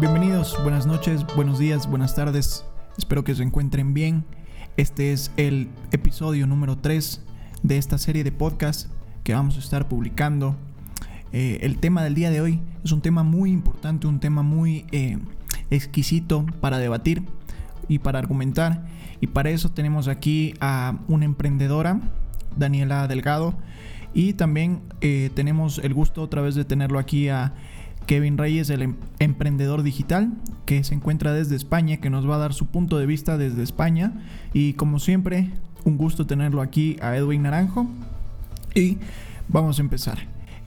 Bienvenidos, buenas noches, buenos días, buenas tardes. Espero que se encuentren bien. Este es el episodio número 3 de esta serie de podcast que vamos a estar publicando. Eh, el tema del día de hoy es un tema muy importante, un tema muy eh, exquisito para debatir y para argumentar. Y para eso tenemos aquí a una emprendedora, Daniela Delgado. Y también eh, tenemos el gusto otra vez de tenerlo aquí a Kevin Reyes, el em-, emprendedor digital, que se encuentra desde España, que nos va a dar su punto de vista desde España. Y como siempre, un gusto tenerlo aquí a Edwin Naranjo. Y vamos a empezar.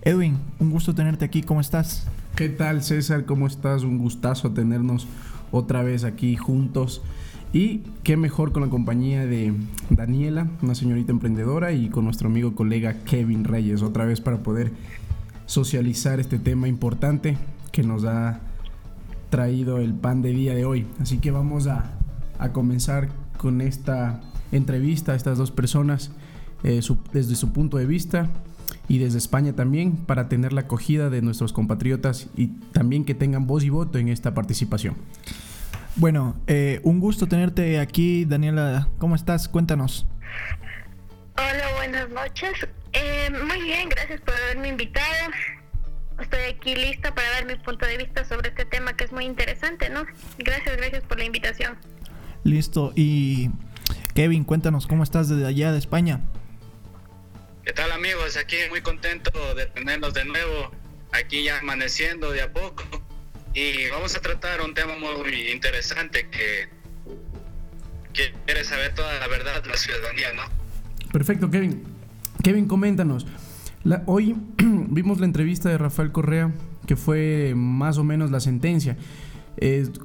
Edwin, un gusto tenerte aquí, ¿cómo estás? ¿Qué tal César? ¿Cómo estás? Un gustazo tenernos otra vez aquí juntos. Y qué mejor con la compañía de Daniela, una señorita emprendedora, y con nuestro amigo colega Kevin Reyes, otra vez para poder socializar este tema importante que nos ha traído el pan de día de hoy. Así que vamos a, comenzar con esta entrevista a estas dos personas eh, desde su punto de vista y desde España también para tener la acogida de nuestros compatriotas y también que tengan voz y voto en esta participación. Bueno, eh, un gusto tenerte aquí, Daniela. ¿Cómo estás? Cuéntanos. Noches. Eh, muy bien, gracias por haberme invitado. Estoy aquí lista para dar mi punto de vista sobre este tema que es muy interesante, ¿no? Gracias, gracias por la invitación. Listo. Y Kevin, cuéntanos cómo estás desde allá de España. ¿Qué tal amigos? Aquí muy contento de tenerlos de nuevo, aquí ya amaneciendo de a poco. Y vamos a tratar un tema muy interesante que, que quiere saber toda la verdad de la ciudadanía, ¿no? Perfecto, Kevin. Kevin, coméntanos. hoy vimos la entrevista de Rafael Correa, que fue más o menos la sentencia.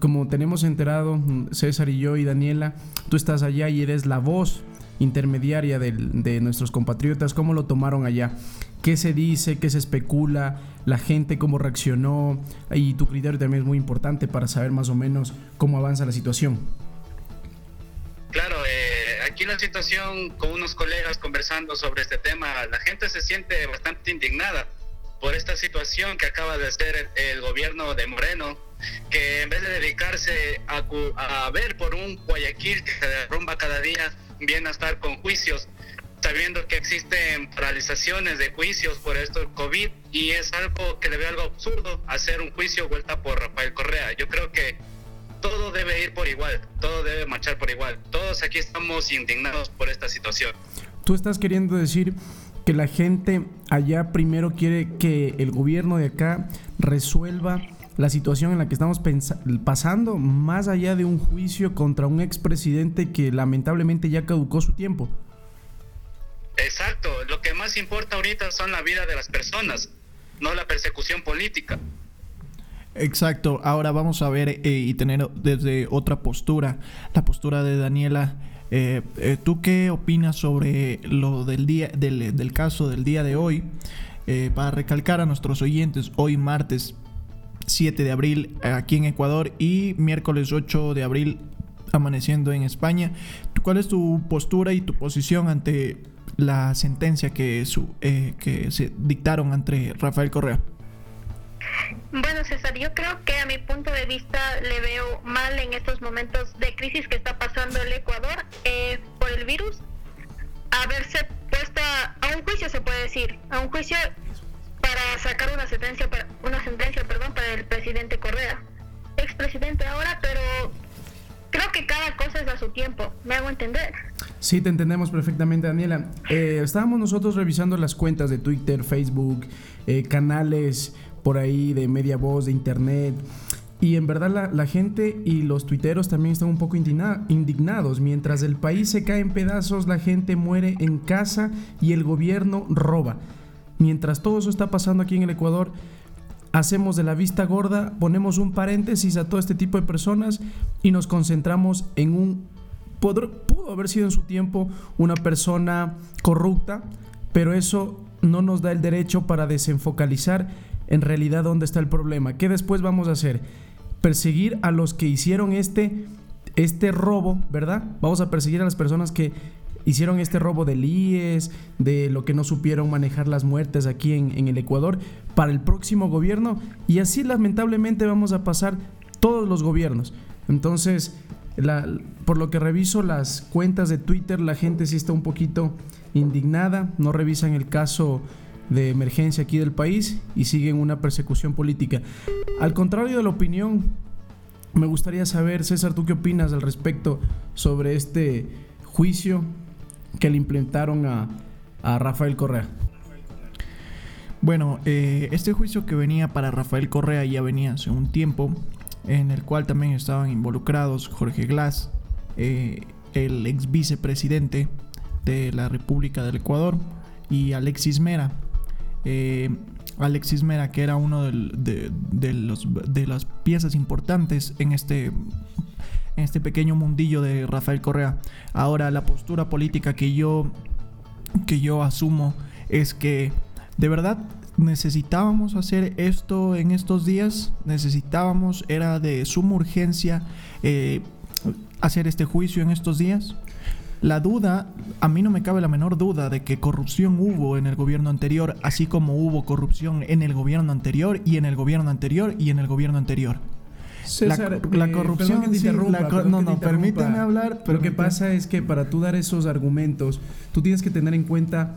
Como tenemos enterado, César y yo y Daniela, tú estás allá y eres la voz intermediaria de, de, nuestros compatriotas. ¿Cómo lo tomaron allá? ¿Qué se dice? ¿Qué se especula? ¿La gente cómo reaccionó? Y tu criterio también es muy importante para saber más o menos cómo avanza la situación. Claro, eh, aquí la situación con unos colegas conversando sobre este tema, la gente se siente bastante indignada por esta situación que acaba de hacer el, gobierno de Moreno, que en vez de dedicarse a, a, ver por un Guayaquil que se derrumba cada día, viene a estar con juicios, sabiendo que existen paralizaciones de juicios por esto del COVID y es algo que le veo algo absurdo hacer un juicio vuelta por Rafael Correa. Yo creo que todo debe ir por igual, todo debe marchar por igual. Todos aquí estamos indignados por esta situación. Tú estás queriendo decir que la gente allá primero quiere que el gobierno de acá resuelva la situación en la que estamos pasando más allá de un juicio contra un expresidente que lamentablemente ya caducó su tiempo. Exacto, lo que más importa ahorita son la vida de las personas, no la persecución política. Exacto, ahora vamos a ver eh, y tener desde otra postura, la postura de Daniela. Eh, eh, ¿Tú qué opinas sobre lo del día, del, del caso del día de hoy? para recalcar a nuestros oyentes, hoy martes 7 de abril aquí en Ecuador y miércoles 8 de abril amaneciendo en España. ¿Cuál es tu postura y tu posición ante la sentencia que, su, que se dictaron ante Rafael Correa? Bueno, César, yo creo que a mi punto de vista le veo mal en estos momentos de crisis que está pasando el Ecuador eh, por el virus, haberse puesta a un juicio, se puede decir, a un juicio para sacar una sentencia, para, una sentencia, perdón, para el presidente Correa, expresidente ahora, pero creo que cada cosa es a su tiempo, me hago entender. Sí, te entendemos perfectamente, Daniela. Eh, estábamos nosotros revisando las cuentas de Twitter, Facebook, eh, canales por ahí de media voz, de internet. Y en verdad la, gente y los tuiteros también están un poco indignados. Mientras el país se cae en pedazos, la gente muere en casa y el gobierno roba. Mientras todo eso está pasando aquí en el Ecuador, hacemos de la vista gorda, ponemos un paréntesis a todo este tipo de personas y nos concentramos en un... pudo haber sido en su tiempo una persona corrupta, pero eso no nos da el derecho para desenfocalizar en realidad dónde está el problema. ¿Qué después vamos a hacer? Perseguir a los que hicieron este, este robo, ¿verdad? Vamos a perseguir a las personas que hicieron este robo del IES, de lo que no supieron manejar las muertes aquí en, en el Ecuador, para el próximo gobierno. Y así lamentablemente vamos a pasar todos los gobiernos. Entonces, por lo que reviso las cuentas de Twitter, la gente sí está un poquito indignada, no revisan el caso de emergencia aquí del país y siguen una persecución política. Al contrario de la opinión, me gustaría saber, César, ¿tú qué opinas al respecto sobre este juicio que le implementaron a, Rafael Correa? Bueno, eh, este juicio que venía para Rafael Correa ya venía hace un tiempo, en el cual también estaban involucrados Jorge Glass, eh, el ex vicepresidente de la República del Ecuador, y Alexis Mera. Eh, Alexis Mera, que era uno de, los, de las piezas importantes en este, en este pequeño mundillo de Rafael Correa. Ahora, la postura política que yo, que yo asumo es que de verdad necesitábamos hacer esto en estos días, necesitábamos, era de suma urgencia eh, hacer este juicio en estos días. La duda, a mí no me cabe la menor duda de que corrupción hubo en el gobierno anterior, así como hubo corrupción en el gobierno anterior y en el gobierno anterior y en el gobierno anterior. César, la, corrupción no, no, permíteme hablar. Pero lo que pasa es que para tú dar esos argumentos, tú tienes que tener en cuenta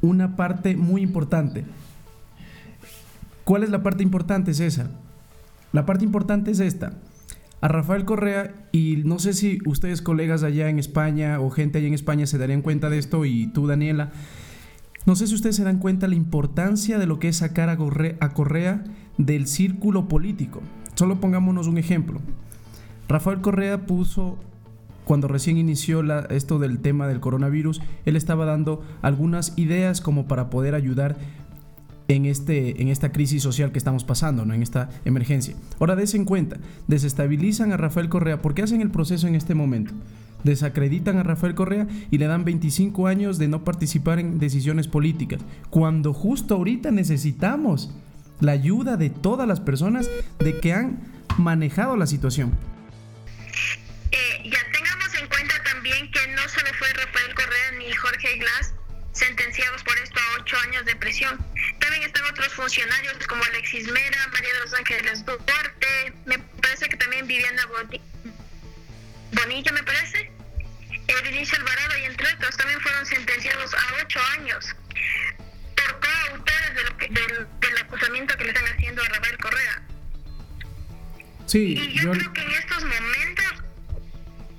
una parte muy importante. ¿Cuál es la parte importante, César? La parte importante es esta. A Rafael Correa, y no sé si ustedes colegas allá en España o gente allá en España se darían cuenta de esto, y tú Daniela, no sé si ustedes se dan cuenta la importancia de lo que es sacar a Correa, del círculo político. Solo pongámonos un ejemplo. Rafael Correa puso cuando recién inició esto del tema del coronavirus, él estaba dando algunas ideas como para poder ayudar en, este, en esta crisis social que estamos pasando, ¿no? en esta emergencia. Ahora, des en cuenta, desestabilizan a Rafael Correa. ¿Por qué hacen el proceso en este momento? Desacreditan a Rafael Correa y le dan 25 años de no participar en decisiones políticas, cuando justo ahorita necesitamos la ayuda de todas las personas de que han manejado la situación. Eh, ya tengamos en cuenta también que no solo fue Rafael Correa ni Jorge Glass sentenciados por esto a ocho años de prisión. También están otros funcionarios como Alexis Mera, María de los Ángeles Duarte, me parece que también Viviana Bonilla, me parece, Vinicio Alvarado y entre otros también fueron sentenciados a ocho años por coautores de lo que, del, del, acusamiento que le están haciendo a Rafael Correa. Sí, y yo, creo que en estos momentos,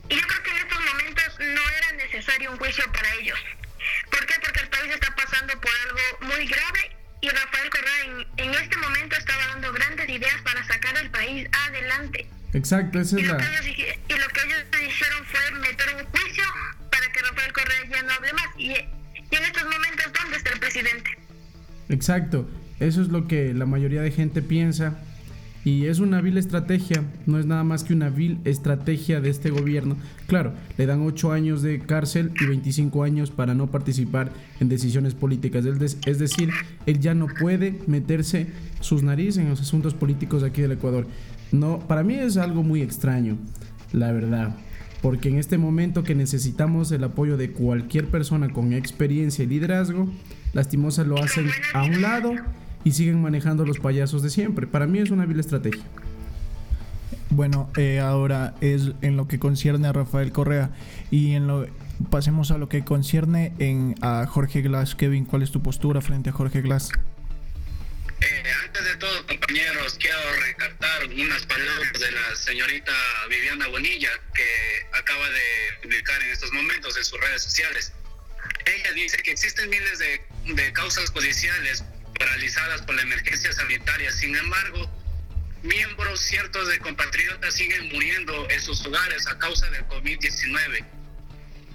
y yo creo que en estos momentos no era necesario un juicio para ellos. ¿Por qué? Porque el país está pasando por algo muy grave y Rafael Correa en, este momento estaba dando grandes ideas para sacar el país adelante. Exacto, esa es y la... Lo y lo que ellos hicieron fue meter un juicio para que Rafael Correa ya no hable más. Y, y en estos momentos, ¿dónde está el presidente? Exacto, eso es lo que la mayoría de gente piensa y es una vil estrategia, no es nada más que una vil estrategia de este gobierno. Claro, le dan 8 años de cárcel y 25 años para no participar en decisiones políticas. Es decir, él ya no puede meterse sus narices en los asuntos políticos aquí del Ecuador. No, para mí es algo muy extraño, la verdad. Porque en este momento que necesitamos el apoyo de cualquier persona con experiencia y liderazgo, lastimosa lo hacen a un lado y siguen manejando los payasos de siempre. Para mí es una vil estrategia. Bueno, eh, ahora es en lo que concierne a Rafael Correa y en lo pasemos a lo que concierne en a Jorge Glass. Kevin, ¿cuál es tu postura frente a Jorge Glass? Eh, antes de todo, compañeros, quiero recartar unas palabras de la señorita Viviana Bonilla que acaba de publicar en estos momentos en sus redes sociales. Ella dice que existen miles de, de causas judiciales paralizadas por la emergencia sanitaria. Sin embargo, miembros ciertos de compatriotas siguen muriendo en sus hogares a causa del COVID-19.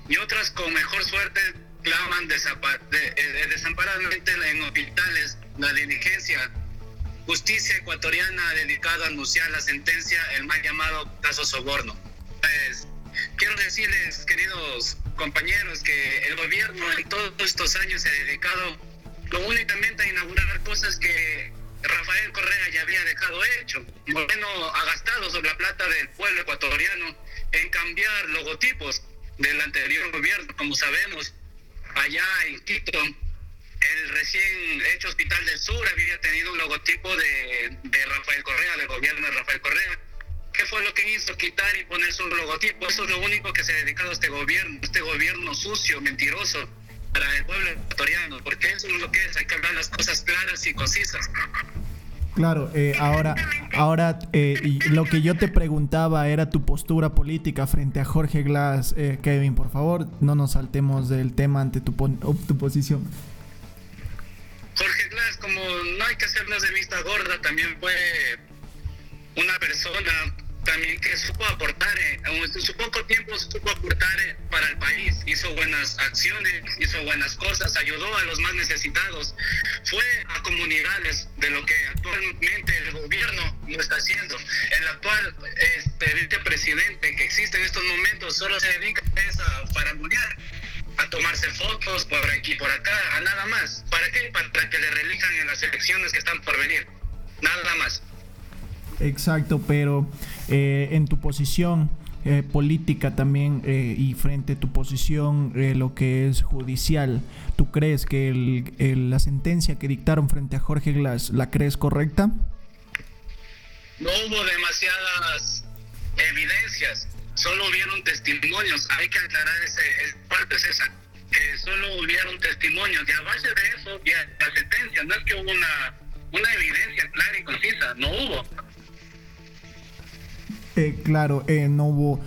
Y otras con mejor suerte claman eh, desamparadamente en hospitales la diligencia. Justicia ecuatoriana ha dedicado a anunciar la sentencia, el mal llamado caso soborno. Pues, quiero decirles, queridos compañeros, que el gobierno en todos estos años se ha dedicado únicamente a inaugurar cosas que Rafael Correa ya había dejado hecho. Moreno ha gastado sobre la plata del pueblo ecuatoriano en cambiar logotipos del anterior gobierno, como sabemos, allá en Quito, el recién hecho Hospital del Sur había tenido un logotipo de, de Rafael Correa, del gobierno de Rafael Correa, que hizo quitar y poner su logotipo. Eso es lo único que se ha dedicado a este gobierno, este gobierno sucio, mentiroso para el pueblo ecuatoriano, porque eso es lo que es, hay que hablar las cosas claras y concisas. Claro, eh, ahora, ahora eh, y lo que yo te preguntaba era tu postura política frente a Jorge Glass. Eh, Kevin, por favor, no nos saltemos del tema ante tu, tu posición. Jorge Glass, como no hay que hacernos de vista gorda, también fue una persona también que supo aportar, eh, en su poco tiempo supo aportar eh, para el país, hizo buenas acciones, hizo buenas cosas, ayudó a los más necesitados, fue a comunidades de lo que actualmente el gobierno no está haciendo. El actual este, vicepresidente que existe en estos momentos solo se dedica a farandulear a tomarse fotos por aquí por acá, a nada más. ¿Para qué? Para que le relijan en las elecciones que están por venir. Nada más. Exacto, pero eh, en tu posición eh, política también eh, y frente a tu posición lo que es judicial, ¿tú crees que el, la sentencia que dictaron frente a Jorge Glass la crees correcta? No hubo demasiadas evidencias, solo hubieron testimonios. Hay que aclarar esa parte, César. Solo hubieron testimonios y a base de eso, ya la sentencia, no es que hubo una, una evidencia clara y concisa, no hubo eh, claro, eh, no hubo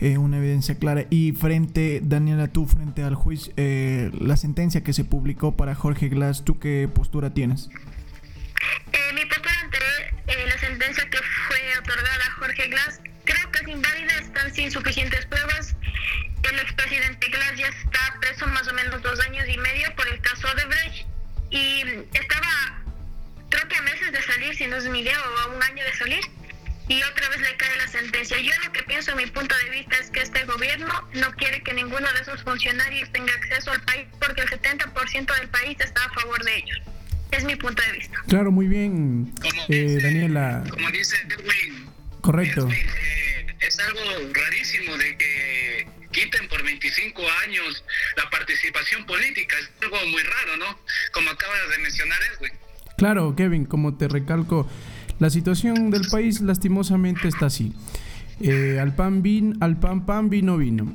eh, una evidencia clara. Y frente, Daniela, tú frente al juicio, la sentencia que se publicó para Jorge Glass, ¿tú qué postura tienes? mi postura ante la sentencia que fue otorgada a Jorge Glass, creo que es inválida, están sin suficientes pruebas. El expresidente Glass ya está preso más o menos dos años y medio por el caso de Brecht y estaba, creo que a meses de salir, si no es mi idea, o a un año de salir y otra vez le cae la sentencia. Yo lo que pienso, mi punto de vista, es que este gobierno no quiere que ninguno de esos funcionarios tenga acceso al país porque el 70% del país está a favor de ellos. Es mi punto de vista. Claro, muy bien, eh, Daniela. Como dice Edwin. Correcto. Eh, es algo rarísimo de que quiten por 25 años la participación política. Es algo muy raro, ¿no? Como acaba de mencionar Edwin. Claro, Kevin, como te recalco, la situación del país lastimosamente está así. Eh, al pan vin, al pan pan vino vino.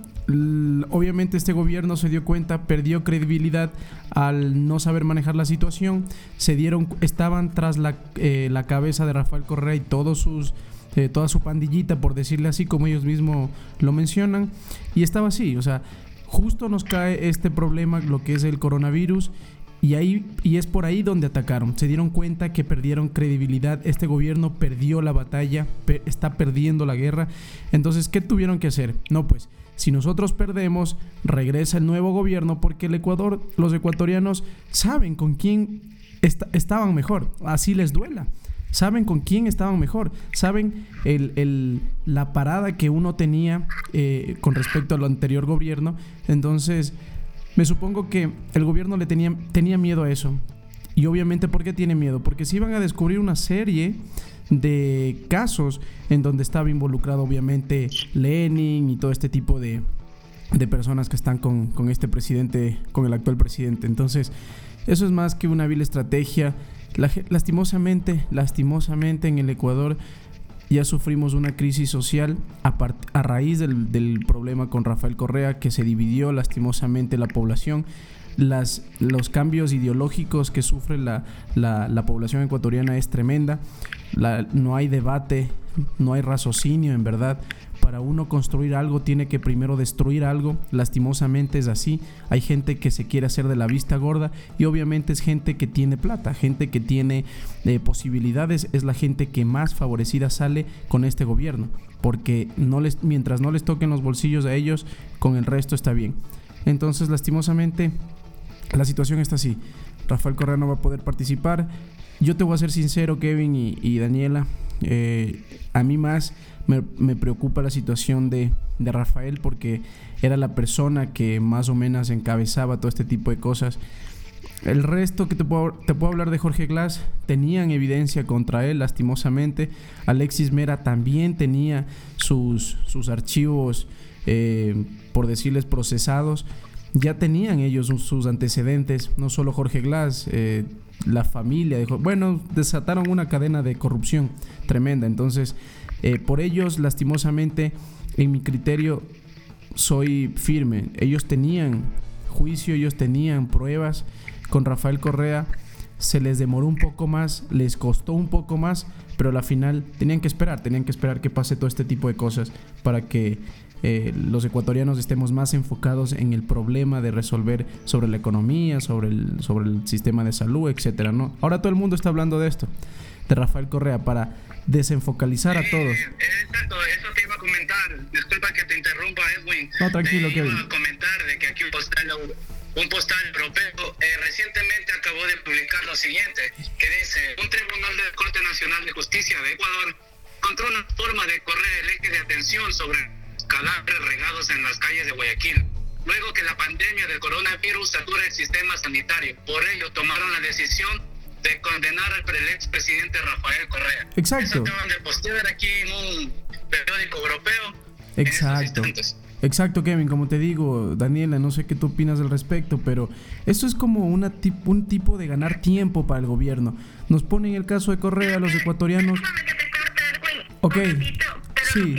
obviamente este gobierno se dio cuenta, perdió credibilidad al no saber manejar la situación. Se dieron, estaban tras la, eh, la cabeza de Rafael Correa y todos sus eh, toda su pandillita, por decirle así, como ellos mismos lo mencionan, y estaba así, o sea, justo nos cae este problema, lo que es el coronavirus, y, ahí, y es por ahí donde atacaron. Se dieron cuenta que perdieron credibilidad. Este gobierno perdió la batalla, está perdiendo la guerra. Entonces, ¿qué tuvieron que hacer? No, pues, si nosotros perdemos, regresa el nuevo gobierno porque el Ecuador, los ecuatorianos saben con quién estaban mejor. Así les duela. Saben con quién estaban mejor. Saben el, la parada que uno tenía eh, con respecto al anterior gobierno. Entonces me supongo que el gobierno le tenía, tenía miedo a eso. Y obviamente, ¿por qué tiene miedo? Porque se iban a descubrir una serie de casos en donde estaba involucrado obviamente Lenin y todo este tipo de, de personas que están con, con, este presidente, con el actual presidente. Entonces, eso es más que una vil estrategia. lastimosamente, lastimosamente en el Ecuador ya sufrimos una crisis social a, a raíz del, problema con Rafael Correa, que se dividió lastimosamente la población. Las, los cambios ideológicos que sufre la, la, población ecuatoriana es tremenda. no hay debate, no hay raciocinio en verdad para uno construir algo tiene que primero destruir algo. Lastimosamente es así. Hay gente que se quiere hacer de la vista gorda y obviamente es gente que tiene plata, gente que tiene eh, posibilidades. Es la gente que más favorecida sale con este gobierno. Porque mientras no les toquen los bolsillos a ellos, con el resto está bien. Entonces, lastimosamente, la situación está así. Rafael Correa no va a poder participar. Yo te voy a ser sincero, Kevin y, Daniela. Eh, a mí más me, preocupa la situación de, Rafael porque era la persona que más o menos encabezaba todo este tipo de cosas. El resto que te puedo, te puedo hablar de Jorge Glass, tenían evidencia contra él, lastimosamente. Alexis Mera también tenía sus, sus archivos, eh, por decirles, procesados. ya tenían ellos sus antecedentes, no solo Jorge Glass, eh, la familia, dijo, bueno, desataron una cadena de corrupción tremenda, entonces eh, por ellos lastimosamente, en mi criterio, soy firme, ellos tenían juicio, ellos tenían pruebas. Con Rafael Correa, se les demoró un poco más, les costó un poco más, pero a la final tenían que esperar, tenían que esperar que pase todo este tipo de cosas para que eh, los ecuatorianos estemos más enfocados en el problema de resolver sobre la economía, sobre el, sobre el sistema de salud, etcétera, ¿no? Ahora todo el mundo está hablando de esto, de Rafael Correa, para desenfocalizar a todos. exacto, eso te iba a comentar. Disculpa que te interrumpa, Edwin. No, tranquilo, te iba a comentar de que aquí un postal, un postal europeo eh, recientemente acabó de publicar lo siguiente, que dice, un tribunal de Corte Nacional de Justicia de Ecuador encontró una forma de correr el eje de atención sobre calambres regados en las calles de Guayaquil. Luego que la pandemia del coronavirus satura el sistema sanitario. Por ello tomaron la decisión de condenar al expresidente Rafael Correa. Exacto. Eso de postear aquí en un periódico europeo. Exacto. Exacto, Kevin. Como te digo, Daniela, no sé qué tú opinas al respecto, pero esto es como una un tipo de ganar tiempo para el gobierno. Nos ponen el caso de Correa, los ecuatorianos. Ok. Sí.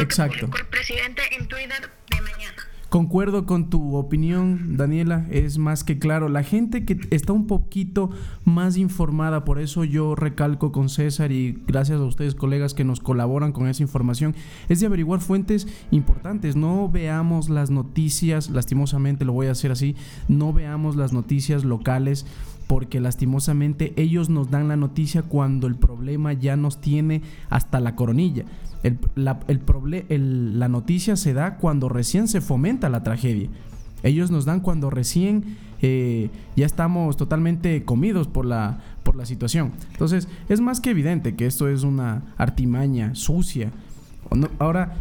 Exacto. el presidente en Twitter de mañana. Concuerdo con tu opinión, Daniela, es más que claro. La gente que está un poquito más informada, por eso yo recalco con César y gracias a ustedes colegas que nos colaboran con esa información, es de averiguar fuentes importantes. No veamos las noticias, lastimosamente lo voy a hacer así, no veamos las noticias locales porque lastimosamente ellos nos dan la noticia cuando el problema ya nos tiene hasta la coronilla. La noticia se da cuando recién se fomenta la tragedia. Ellos nos dan cuando recién eh, ya estamos totalmente comidos por la, por la situación. Entonces, es más que evidente que esto es una artimaña sucia. Ahora,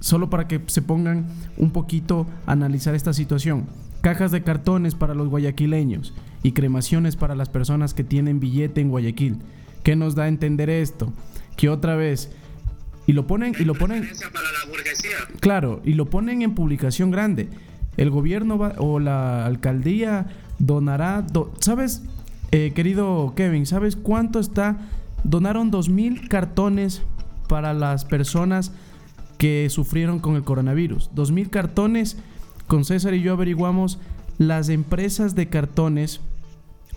solo para que se pongan un poquito a analizar esta situación. Cajas de cartones para los guayaquileños y cremaciones para las personas que tienen billete en Guayaquil. ¿Qué nos da a entender esto? Que otra vez y lo ponen y lo ponen Claro, y lo ponen en publicación grande. El gobierno va, o la alcaldía donará, ¿sabes? Eh, querido Kevin, ¿sabes cuánto está? Donaron dos mil cartones para las personas que sufrieron con el coronavirus. Dos mil cartones. Con César y yo averiguamos las empresas de cartones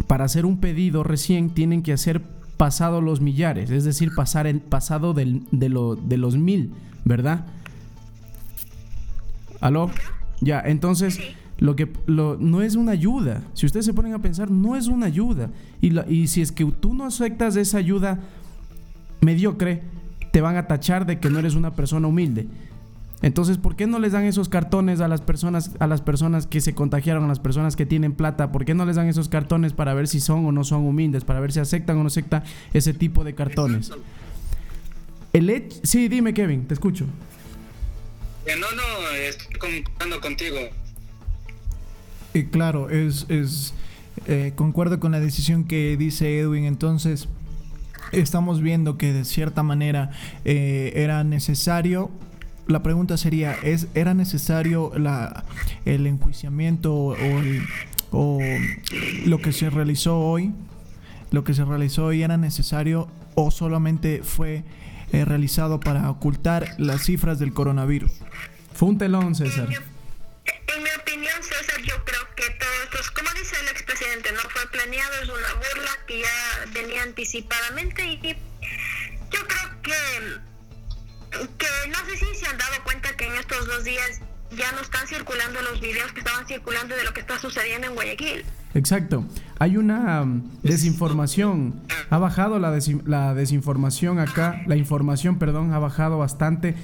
para hacer un pedido recién tienen que hacer pasado los millares, es decir, pasar el pasado del, de, de los mil, ¿verdad? ¿Aló? Ya, entonces lo que lo, no es una ayuda. Si ustedes se ponen a pensar, no es una ayuda. Y, y si es que tú no aceptas esa ayuda mediocre, te van a tachar de que no eres una persona humilde. Entonces, ¿por qué no les dan esos cartones a las personas a las personas que se contagiaron, a las personas que tienen plata? ¿Por qué no les dan esos cartones para ver si son o no son humildes, para ver si aceptan o no aceptan ese tipo de cartones? El sí, dime Kevin, te escucho. Eh, no, no, estoy concordando contigo. Y claro, es, es eh, concuerdo con la decisión que dice Edwin. Entonces, estamos viendo que de cierta manera eh, era necesario la pregunta sería, ¿es, ¿era necesario la, el enjuiciamiento o, lo que se realizó hoy? ¿Lo que se realizó hoy era necesario o solamente fue eh, realizado para ocultar las cifras del coronavirus? Fue un telón, César. En mi opinión, César, yo creo que todo esto, es, como dice el expresidente, no fue planeado, es una burla que ya venía anticipadamente y yo creo que que no sé si se han dado cuenta que en estos dos días ya no están circulando los videos que estaban circulando de lo que está sucediendo en Guayaquil. Exacto. Hay una um, desinformación. Ha bajado la, la desinformación acá. La información, perdón, ha bajado bastante.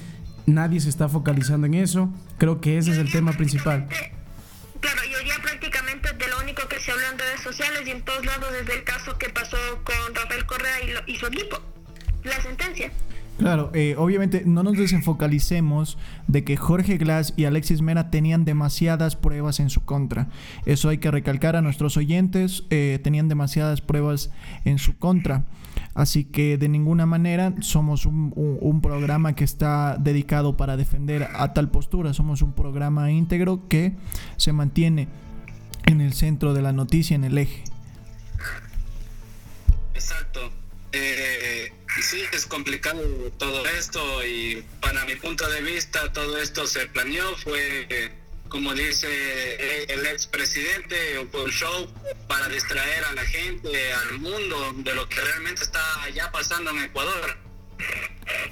Nadie se está focalizando en eso. Creo que ese es el tema principal. Claro, y hoy día prácticamente de lo único que se habla en redes sociales y en todos lados desde el caso que pasó con Rafael Correa y, y su equipo. La sentencia. Claro, eh, obviamente no nos desenfocalicemos de que Jorge Glass y Alexis Mena tenían demasiadas pruebas en su contra. Eso hay que recalcar a nuestros oyentes, eh, tenían demasiadas pruebas en su contra. Así que de ninguna manera somos un, un, programa que está dedicado para defender a tal postura. Somos un programa íntegro que se mantiene en el centro de la noticia, en el eje. Sí, es complicado todo esto y para mi punto de vista todo esto se planeó, fue como dice el expresidente, un show para distraer a la gente, al mundo, de lo que realmente está ya pasando en Ecuador.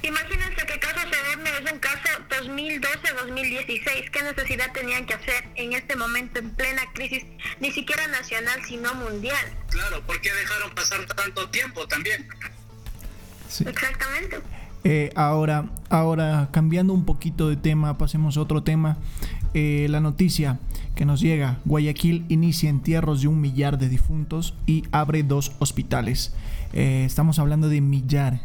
Imagínense que caso Sedorne es un caso 2012-2016. ¿Qué necesidad tenían que hacer en este momento, en plena crisis, ni siquiera nacional, sino mundial? Claro, ¿por qué dejaron pasar tanto tiempo también? Exactamente. Eh, ahora, ahora, cambiando un poquito de tema, pasemos a otro tema. Eh, la noticia que nos llega, Guayaquil inicia entierros de un millar de difuntos y abre dos hospitales. Eh, estamos hablando de millar,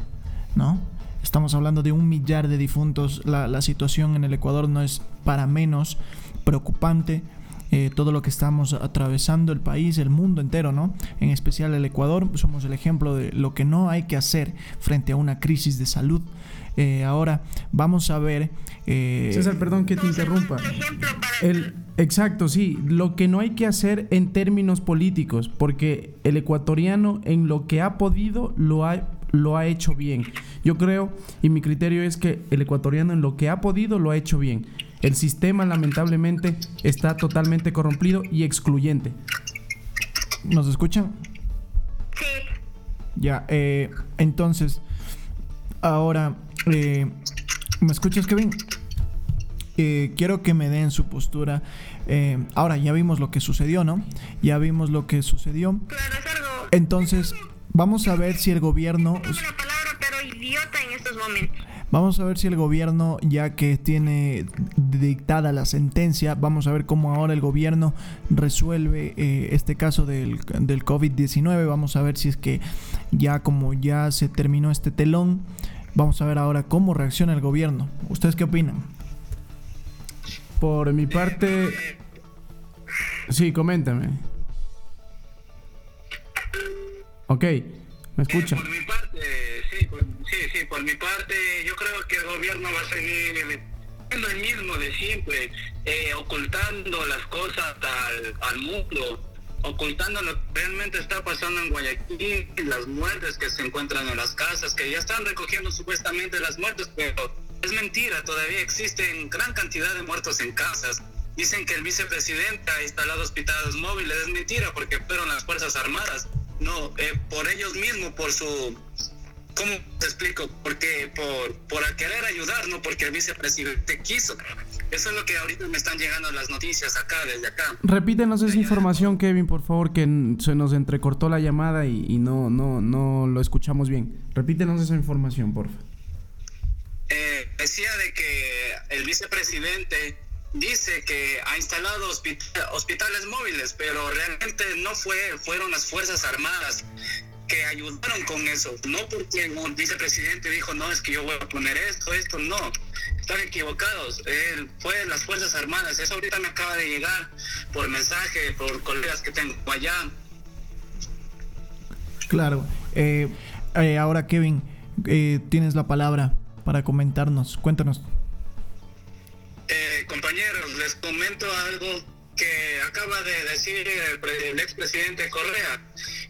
¿no? Estamos hablando de un millar de difuntos. La, la situación en el Ecuador no es para menos preocupante eh, todo lo que estamos atravesando el país, el mundo entero, ¿no? En especial el Ecuador, somos el ejemplo de lo que no hay que hacer frente a una crisis de salud. Eh, ahora vamos a ver... Eh, César, perdón que te interrumpa. El, exacto, sí, lo que no hay que hacer en términos políticos, porque el ecuatoriano en lo que ha podido lo ha lo ha hecho bien. Yo creo y mi criterio es que el ecuatoriano en lo que ha podido lo ha hecho bien. El sistema lamentablemente está totalmente corrompido y excluyente. ¿Nos escuchan? Sí. Ya, eh, entonces, ahora, eh, ¿me escuchas, Kevin? Eh, quiero que me den su postura. ahora, ya vimos lo que sucedió, ¿no? Ya vimos lo que sucedió. Entonces, vamos a ver si el gobierno... Una palabra, pero idiota en estos momentos. Vamos a ver si el gobierno, ya que tiene dictada la sentencia, vamos a ver cómo ahora el gobierno resuelve eh, este caso del, del COVID-19. Vamos a ver si es que ya como ya se terminó este telón, vamos a ver ahora cómo reacciona el gobierno. ¿Ustedes qué opinan? Por mi parte... Sí, coméntame. Ok, ¿me escucha? Por mi parte, sí, sí, por mi parte, yo creo que el gobierno va a seguir el mismo de siempre, eh, ocultando las cosas al, al mundo, ocultando lo que realmente está pasando en Guayaquil, las muertes que se encuentran en las casas, que ya están recogiendo supuestamente las muertes, pero es mentira, todavía existen gran cantidad de muertos en casas. Dicen que el vicepresidente ha instalado hospitales móviles, es mentira porque fueron las Fuerzas Armadas. No, eh, por ellos mismos, por su ¿Cómo te explico? Porque por, por querer ayudar, no porque el vicepresidente quiso. Eso es lo que ahorita me están llegando las noticias acá, desde acá. Repítenos esa información, Kevin, por favor, que se nos entrecortó la llamada y, no, no, no lo escuchamos bien. Repítenos esa información, por favor. Eh, decía de que el vicepresidente dice que ha instalado hospitales móviles, pero realmente no fue, fueron las Fuerzas Armadas que ayudaron con eso, no porque un vicepresidente dijo, no, es que yo voy a poner esto, esto, no, están equivocados, Él fue las Fuerzas Armadas, eso ahorita me acaba de llegar por mensaje, por colegas que tengo allá. Claro, eh, eh, ahora Kevin, eh, tienes la palabra para comentarnos, cuéntanos. compañeros, les comento algo que acaba de decir el, el expresidente Correa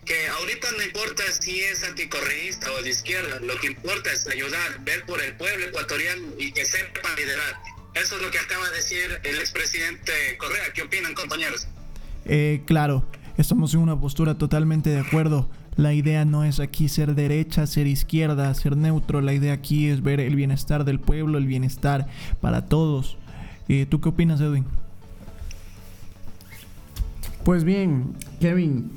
que ahorita no importa si es anticorreísta o de izquierda, lo que importa es ayudar, ver por el pueblo ecuatoriano y que sepa liderar. Eso es lo que acaba de decir el expresidente Correa. ¿Qué opinan, compañeros? Eh, claro, estamos en una postura totalmente de acuerdo. La idea no es aquí ser derecha, ser izquierda, ser neutro. La idea aquí es ver el bienestar del pueblo, el bienestar para todos. Eh, ¿Tú qué opinas, Edwin? Pues bien, Kevin,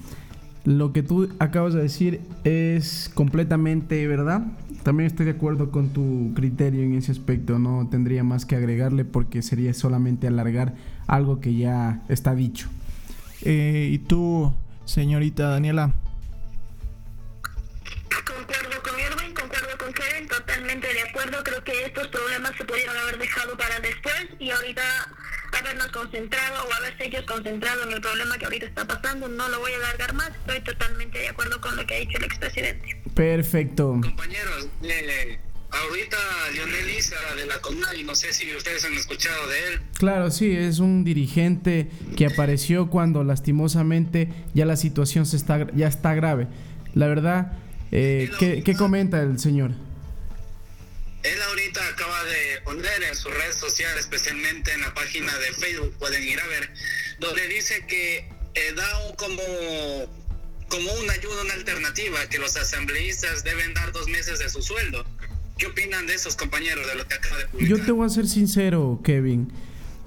lo que tú acabas de decir es completamente verdad. También estoy de acuerdo con tu criterio en ese aspecto. No tendría más que agregarle porque sería solamente alargar algo que ya está dicho. Eh, ¿Y tú, señorita Daniela? Concuerdo con Irving, concuerdo con Kevin, totalmente de acuerdo. Creo que estos problemas se pudieron haber dejado para después y ahorita habernos concentrado o haberse ellos concentrado en el problema que ahorita está pasando. No lo voy a alargar más. Estoy totalmente de acuerdo con lo que ha dicho el expresidente. Perfecto. Compañeros, eh, ahorita Lionel Isa de la CONAI, no sé si ustedes han escuchado de él. Claro, sí, es un dirigente que apareció cuando lastimosamente ya la situación se está, ya está grave. La verdad, eh, ¿qué, ¿qué comenta el señor? En su red social, especialmente en la página de Facebook, pueden ir a ver, donde dice que eh, da como, como una ayuda, una alternativa, que los asambleístas deben dar dos meses de su sueldo. ¿Qué opinan de esos compañeros de lo que acaba de publicar? Yo te voy a ser sincero, Kevin.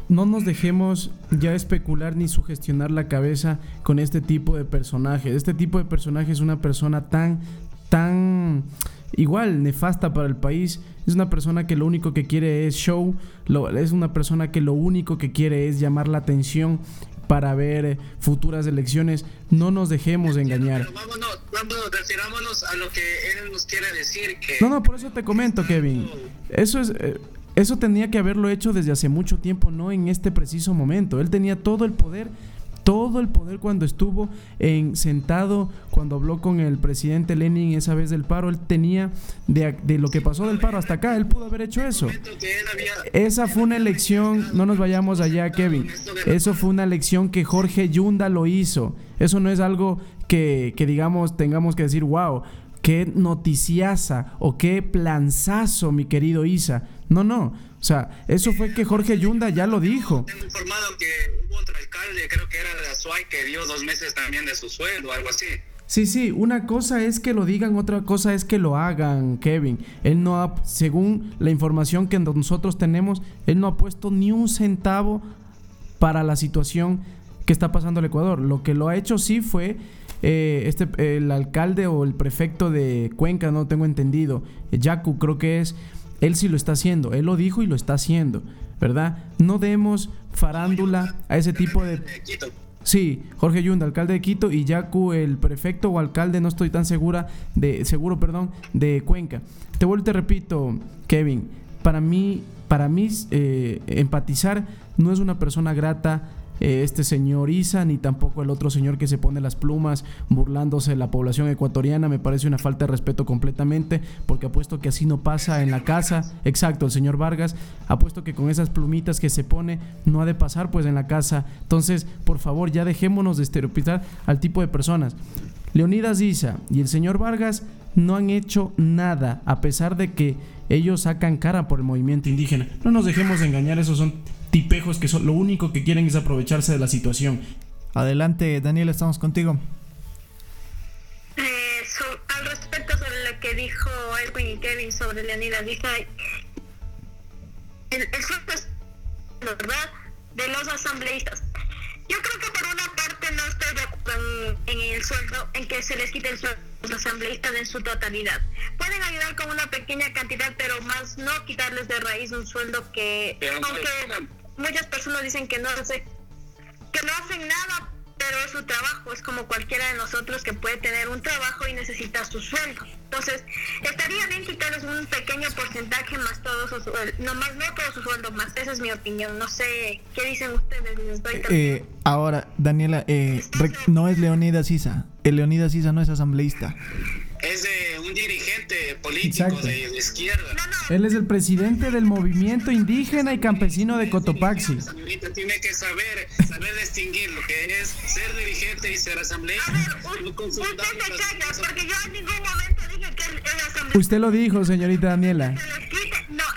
No nos dejemos ya especular ni sugestionar la cabeza con este tipo de personaje. Este tipo de personaje es una persona tan, tan igual nefasta para el país. Es una persona que lo único que quiere es show. Lo, es una persona que lo único que quiere es llamar la atención para ver futuras elecciones. No nos dejemos engañar. Pero vámonos, vámonos, retirámonos a lo que él nos quiere decir. Que No, no, por eso te comento, Kevin. Eso es. eh, eso tenía que haberlo hecho desde hace mucho tiempo, no en este preciso momento. Él tenía todo el poder, todo el poder cuando estuvo en sentado, cuando habló con el presidente Lenin esa vez del paro. Él tenía de, de lo que pasó del paro hasta acá. Él pudo haber hecho eso. Esa fue una elección, no nos vayamos allá, Kevin. Eso fue una elección que Jorge Yunda lo hizo. Eso no es algo que, que digamos, tengamos que decir, wow, qué noticiaza o qué planzazo, mi querido Isa. No, no. O sea, eso fue que Jorge Yunda ya lo dijo. Tengo informado que hubo otro alcalde, creo que era de Azuay, que dio dos meses también de su sueldo, algo así. Sí, sí, una cosa es que lo digan, otra cosa es que lo hagan, Kevin. Él no ha, según la información que nosotros tenemos, él no ha puesto ni un centavo para la situación que está pasando el Ecuador. Lo que lo ha hecho sí fue eh, este, el alcalde o el prefecto de Cuenca, no tengo entendido, eh, Yacu creo que es, él sí lo está haciendo, él lo dijo y lo está haciendo, ¿verdad? No demos farándula a ese tipo de... Sí, Jorge Yunda, alcalde de Quito, y Yacu, el prefecto o alcalde, no estoy tan segura de, seguro, perdón, de Cuenca. Te vuelvo y te repito, Kevin, para mí, para mí eh, empatizar no es una persona grata eh, este señor Isa, ni tampoco el otro señor que se pone las plumas burlándose de la población ecuatoriana. Me parece una falta de respeto completamente, porque apuesto que así no pasa en la casa. Exacto, el señor Vargas, apuesto que con esas plumitas que se pone no ha de pasar pues en la casa. Entonces, por favor, ya dejémonos de estereotipar al tipo de personas. Leonidas Isa y el señor Vargas no han hecho nada, a pesar de que ellos sacan cara por el movimiento indígena. No nos dejemos engañar, esos son tipejos que son, lo único que quieren es aprovecharse de la situación. Adelante, Daniel, estamos contigo. Eh, so- al respecto sobre lo que dijo Edwin y Kevin sobre Leonidas dice el, el sueldo es verdad de los asambleístas. Yo creo que por una parte no estoy de acuerdo en, en el sueldo, en que se les quite el sueldo a los asambleístas en su totalidad. Pueden ayudar con una pequeña cantidad, pero más no quitarles de raíz un sueldo que, Pero no- aunque muchas personas dicen que no que no hacen nada, pero es su trabajo, es como cualquiera de nosotros que puede tener un trabajo y necesita su sueldo. Entonces, estaría bien quitarles un pequeño porcentaje más todo su sueldo, no más no todo su sueldo más, esa es mi opinión, no sé qué dicen ustedes, les doy también. Eh, ahora, Daniela, eh, no es Leonidas Isa. El Leonidas Isa no es asambleísta. Es de un dirigente político Exacto. de, de izquierda. no, no, Él es el presidente del movimiento indígena y campesino de Cotopaxi. Señorita, tiene que saber, saber distinguir lo que es ser dirigente y ser a asambleísta. ver, No usted se calla, porque yo en ningún momento dije que el, asambleísta Usted lo dijo, señorita Daniela.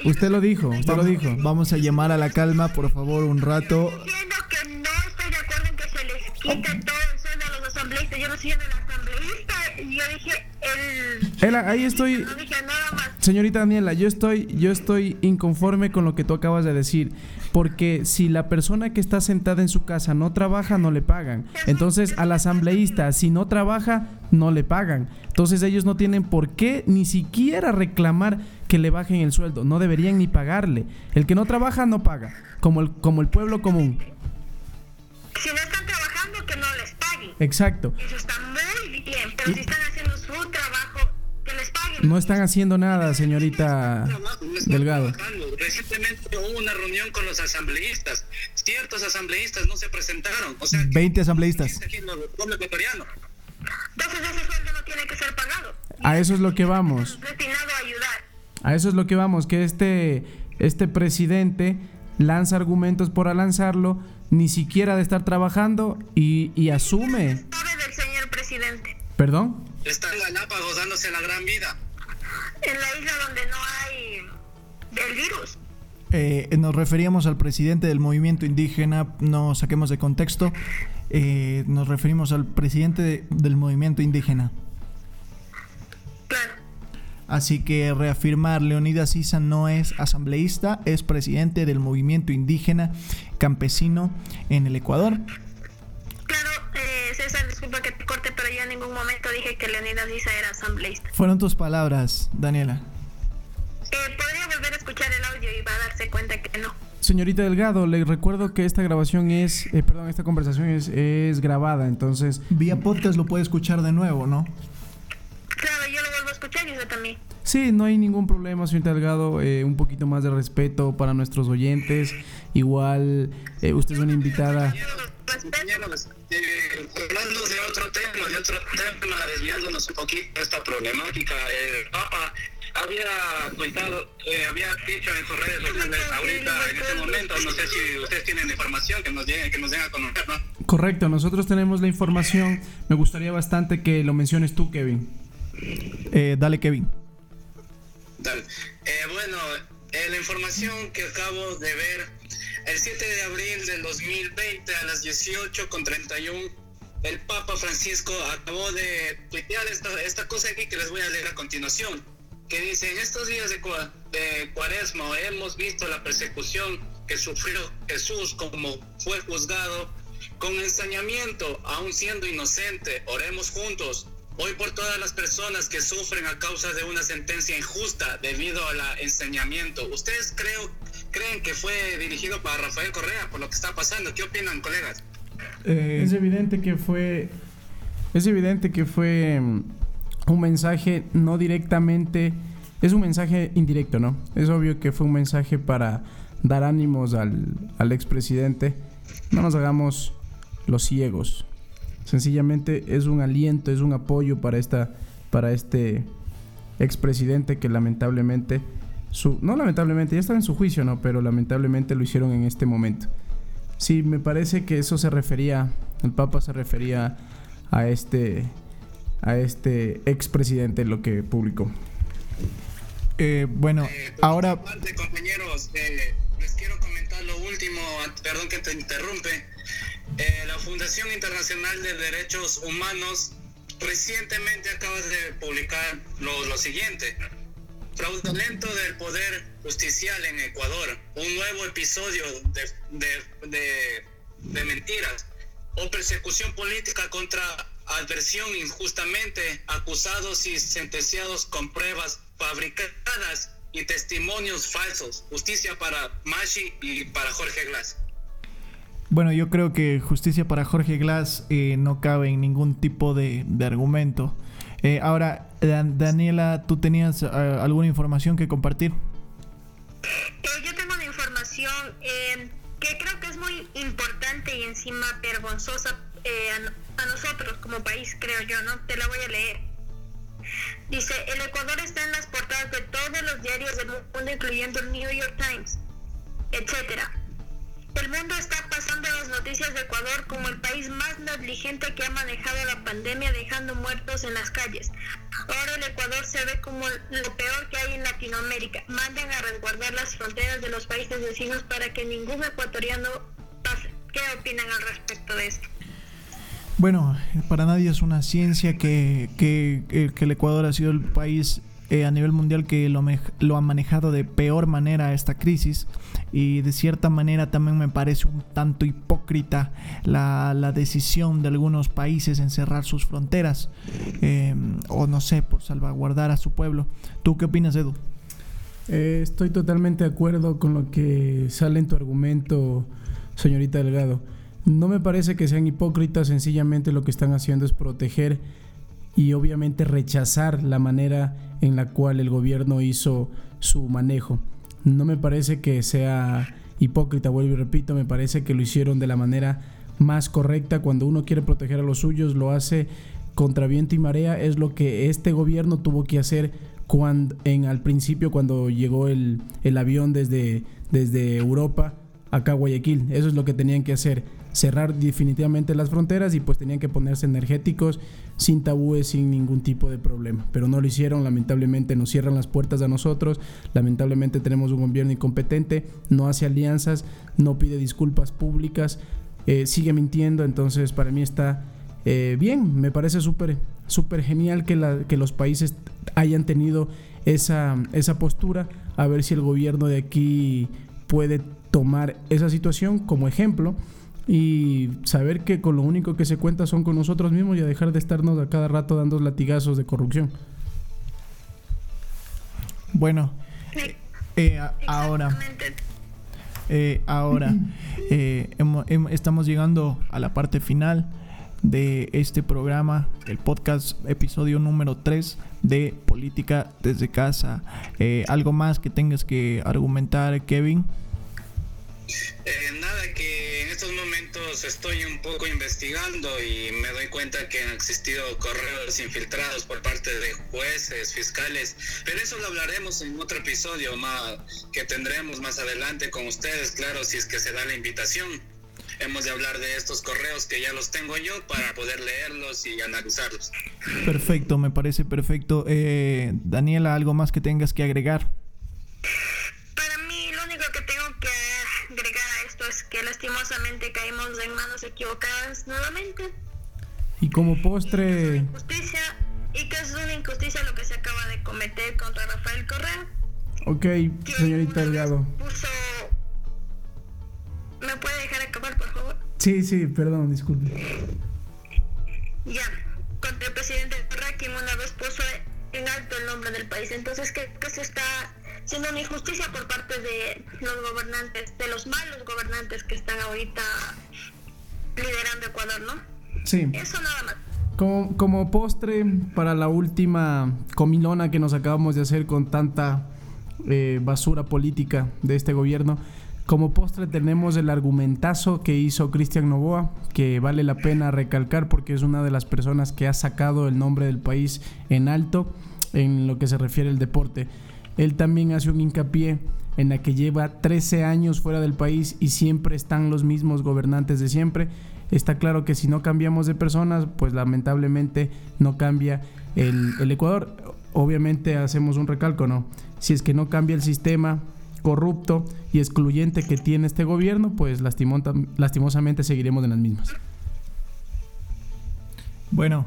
Usted lo dijo, usted lo dijo. Vamos a llamar a la calma, por favor, un rato. El... Él, ahí estoy, No dije nada más. Señorita Daniela, yo estoy, yo estoy inconforme con lo que tú acabas de decir. Porque si la persona que está sentada en su casa no trabaja, no le pagan. Entonces al asambleísta, si no trabaja, no le pagan. Entonces ellos no tienen por qué ni siquiera reclamar que le bajen el sueldo. No deberían ni pagarle. El que no trabaja, no paga. Como el, como el pueblo común. Si no están trabajando, que no les paguen. Exacto. Eso está muy bien, pero si están No están haciendo nada, señorita no Delgado. trabajando. Recientemente hubo una reunión con los asambleístas. ciertos asambleístas no se presentaron. O sea, 20 asambleístas. Entonces ese sueldo no tiene que ser pagado. A eso es lo que vamos. Destinado a ayudar. A eso es lo que vamos, que este, este presidente lanza argumentos por lanzarlo, ni siquiera de estar trabajando y, y asume. Sabe del señor presidente. ¿Perdón? Está en Galápagos dándose la gran vida. En la isla donde no hay del virus. Eh, nos referíamos al presidente del movimiento indígena, no saquemos de contexto, eh, nos referimos al presidente de- del movimiento indígena. Claro. Así que reafirmar, Leonidas Isa no es asambleísta, es presidente del movimiento indígena campesino en el Ecuador. Ningún momento dije que Leonidas Isa era asambleísta. Fueron tus palabras, Daniela. Eh, podría volver a escuchar el audio y va a darse cuenta que no. Señorita Delgado, le recuerdo que esta grabación es, eh, perdón, esta conversación es, es grabada, entonces Vía podcast lo puede escuchar de nuevo, ¿no? Claro, yo lo vuelvo a escuchar y usted también. sí, no hay ningún problema, señorita Delgado, eh, un poquito más de respeto para nuestros oyentes, igual eh, usted es una invitada. Respeto. Eh, hablando de otro tema, de otro tema, desviándonos un poquito de esta problemática, el Papa había contado, eh, había dicho en sus redes sociales ahorita, en este momento, no sé si ustedes tienen información que nos den, que nos den a conocer, ¿no? Correcto, nosotros tenemos la información, me gustaría bastante que lo menciones tú, Kevin. Eh, dale, Kevin. Dale. Eh, bueno, eh, la información que acabo de ver, el 7 de abril del 2020 a las 18.31, el Papa Francisco acabó de tuitear esta, esta cosa aquí que les voy a leer a continuación, que dice, en estos días de, de cuaresma hemos visto la persecución que sufrió Jesús como fue juzgado con ensañamiento, aún siendo inocente. Oremos juntos. Hoy por todas las personas que sufren a causa de una sentencia injusta debido al ensañamiento. ¿Ustedes creo, creen que fue dirigido para Rafael Correa por lo que está pasando? ¿Qué opinan, colegas? Eh, Es evidente que fue. Es evidente que fue mm, un mensaje no directamente. Es un mensaje indirecto, ¿no? Es obvio que fue un mensaje para dar ánimos al, al expresidente. No nos hagamos los ciegos. Sencillamente es un aliento, es un apoyo para esta. para este expresidente que lamentablemente. Su, no lamentablemente, ya estaba en su juicio, ¿no? Pero lamentablemente lo hicieron en este momento. Sí, me parece que eso se refería, el Papa se refería a este, a este expresidente, lo que publicó. eh, bueno, Eh, por ahora compañeros, eh, les quiero comentar lo último, perdón que te interrumpe. Eh, la Fundación Internacional de Derechos Humanos recientemente acaba de publicar lo, lo siguiente. Fraudulento del poder justicial en Ecuador. Un nuevo episodio de, de, de- mentiras o persecución política contra adversión injustamente acusados y sentenciados con pruebas fabricadas y testimonios falsos. Justicia para Mashi y para Jorge Glass. Bueno, yo creo que justicia para Jorge Glass eh, no cabe en ningún tipo de, de argumento. Eh, ahora, Dan- Daniela, ¿tú tenías eh, alguna información que compartir? Eh, yo tengo una información eh, que creo que es muy importante y encima vergonzosa eh, a nosotros como país, creo yo, ¿no? Te la voy a leer. Dice, el Ecuador está en las portadas de todos los diarios del mundo, incluyendo el New York Times, etcétera. El mundo está pasando las noticias de Ecuador como el país más negligente que ha manejado la pandemia dejando muertos en las calles. Ahora el Ecuador se ve como lo peor que hay en Latinoamérica. Mandan a resguardar las fronteras de los países vecinos para que ningún ecuatoriano pase. ¿Qué opinan al respecto de esto? Bueno, para nadie es una ciencia que, que, eh, que el Ecuador ha sido el país eh, a nivel mundial que lo, lo ha manejado de peor manera esta crisis y de cierta manera también me parece un tanto hipócrita la, decisión de algunos países en cerrar sus fronteras eh, o no sé, por salvaguardar a su pueblo. ¿Tú qué opinas, Edu? Eh, estoy totalmente de acuerdo con lo que sale en tu argumento, señorita Delgado. No me parece que sean hipócritas, sencillamente lo que están haciendo es proteger y obviamente rechazar la manera en la cual el gobierno hizo su manejo. No me parece que sea hipócrita, vuelvo y repito, me parece que lo hicieron de la manera más correcta. Cuando uno quiere proteger a los suyos, lo hace contra viento y marea. Es lo que este gobierno tuvo que hacer cuando, en, al principio cuando llegó el, el avión desde, desde Europa acá a Guayaquil. Eso es lo que tenían que hacer cerrar definitivamente las fronteras y pues tenían que ponerse energéticos sin tabúes, sin ningún tipo de problema. Pero no lo hicieron, lamentablemente nos cierran las puertas a nosotros, lamentablemente tenemos un gobierno incompetente, no hace alianzas, no pide disculpas públicas, eh, sigue mintiendo, entonces para mí está eh, bien, me parece súper súper genial que, la, que los países hayan tenido esa, esa postura, a ver si el gobierno de aquí puede tomar esa situación como ejemplo y saber que con lo único que se cuenta son con nosotros mismos y a dejar de estarnos a cada rato dando latigazos de corrupción. Bueno, eh, ahora, eh, ahora eh, estamos llegando a la parte final de este programa, el podcast episodio número 3 de Política desde casa. ¿Algo más que tengas que argumentar, Kevin? nada, que estoy un poco investigando y me doy cuenta que han existido correos infiltrados por parte de jueces, fiscales, pero eso lo hablaremos en otro episodio más que tendremos más adelante con ustedes, claro, si es que se da la invitación. Hemos de hablar de estos correos que ya los tengo yo para poder leerlos y analizarlos. Perfecto, me parece perfecto. Eh, Daniela, ¿algo más que tengas que agregar? Que lastimosamente caímos en manos equivocadas nuevamente. Y como postre... Y que es una injusticia, lo que se acaba de cometer contra Rafael Correa. Ok, señorita Delgado. ¿Me puede dejar acabar, por favor? Sí, sí, perdón, disculpe. Ya, contra el presidente Correa, quien una vez puso en alto el nombre del país. Entonces, ¿qué, qué se está siendo una injusticia por parte de los gobernantes, de los malos gobernantes que están ahorita liderando Ecuador, ¿no? Sí. Eso nada más. Como, como postre para la última comilona que nos acabamos de hacer con tanta eh, basura política de este gobierno, como postre tenemos el argumentazo que hizo Cristian Novoa, que vale la pena recalcar porque es una de las personas que ha sacado el nombre del país en alto en lo que se refiere al deporte. Él también hace un hincapié en la que lleva 13 años fuera del país y siempre están los mismos gobernantes de siempre. Está claro que si no cambiamos de personas, pues lamentablemente no cambia el, Ecuador. Obviamente hacemos un recalco, ¿no? Si es que no cambia el sistema corrupto y excluyente que tiene este gobierno, pues lastimosamente seguiremos en las mismas. Bueno,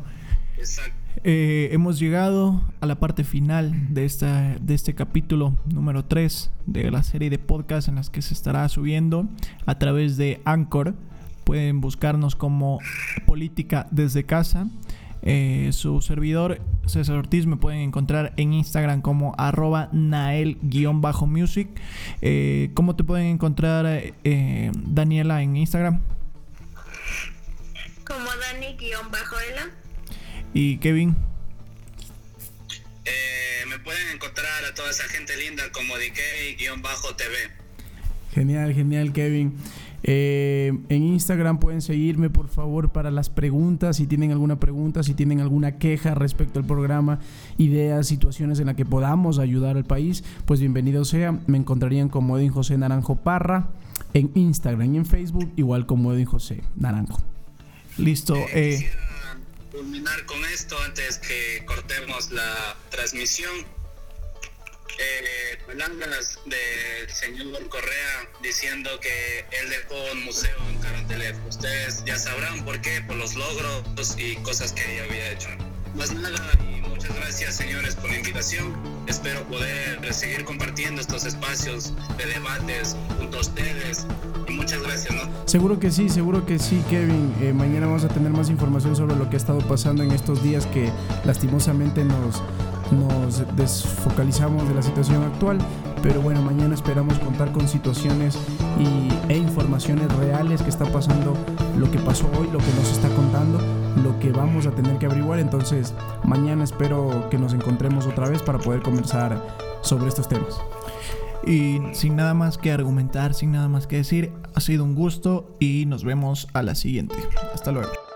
eh, hemos llegado a la parte final de, esta, de este capítulo número 3 de la serie de podcasts en las que se estará subiendo a través de Anchor. Pueden buscarnos como Política desde casa. Eh, su servidor César Ortiz me pueden encontrar en Instagram como arroba nael-music. Eh, ¿Cómo te pueden encontrar Daniela en Instagram? Como Dani-ela. ¿Y Kevin? Eh, me pueden encontrar a toda esa gente linda como DK-TV. Genial, genial, Kevin. Eh, en Instagram pueden seguirme por favor para las preguntas, si tienen alguna pregunta, si tienen alguna queja respecto al programa, ideas, situaciones en las que podamos ayudar al país, pues bienvenido sea. Me encontrarían como Edwin José Naranjo Parra en Instagram y en Facebook, igual como Edwin José Naranjo. Listo. Eh, culminar con esto antes que cortemos la transmisión. Eh, palabras del señor Correa diciendo que él dejó un museo en Carantelet. Ustedes ya sabrán por qué, por los logros y cosas que ella había hecho. Más nada, y muchas gracias señores por la invitación. Espero poder seguir compartiendo estos espacios de debates junto a ustedes. Y muchas gracias, ¿no? Seguro que sí, seguro que sí, Kevin. Eh, mañana vamos a tener más información sobre lo que ha estado pasando en estos días que lastimosamente nos, nos desfocalizamos de la situación actual. Pero bueno, mañana esperamos contar con situaciones y, e informaciones reales que está pasando, lo que pasó hoy, lo que nos está contando lo que vamos a tener que averiguar. Entonces, mañana espero que nos encontremos otra vez para poder conversar sobre estos temas. Y sin nada más que argumentar, sin nada más que decir, ha sido un gusto y nos vemos a la siguiente. Hasta luego.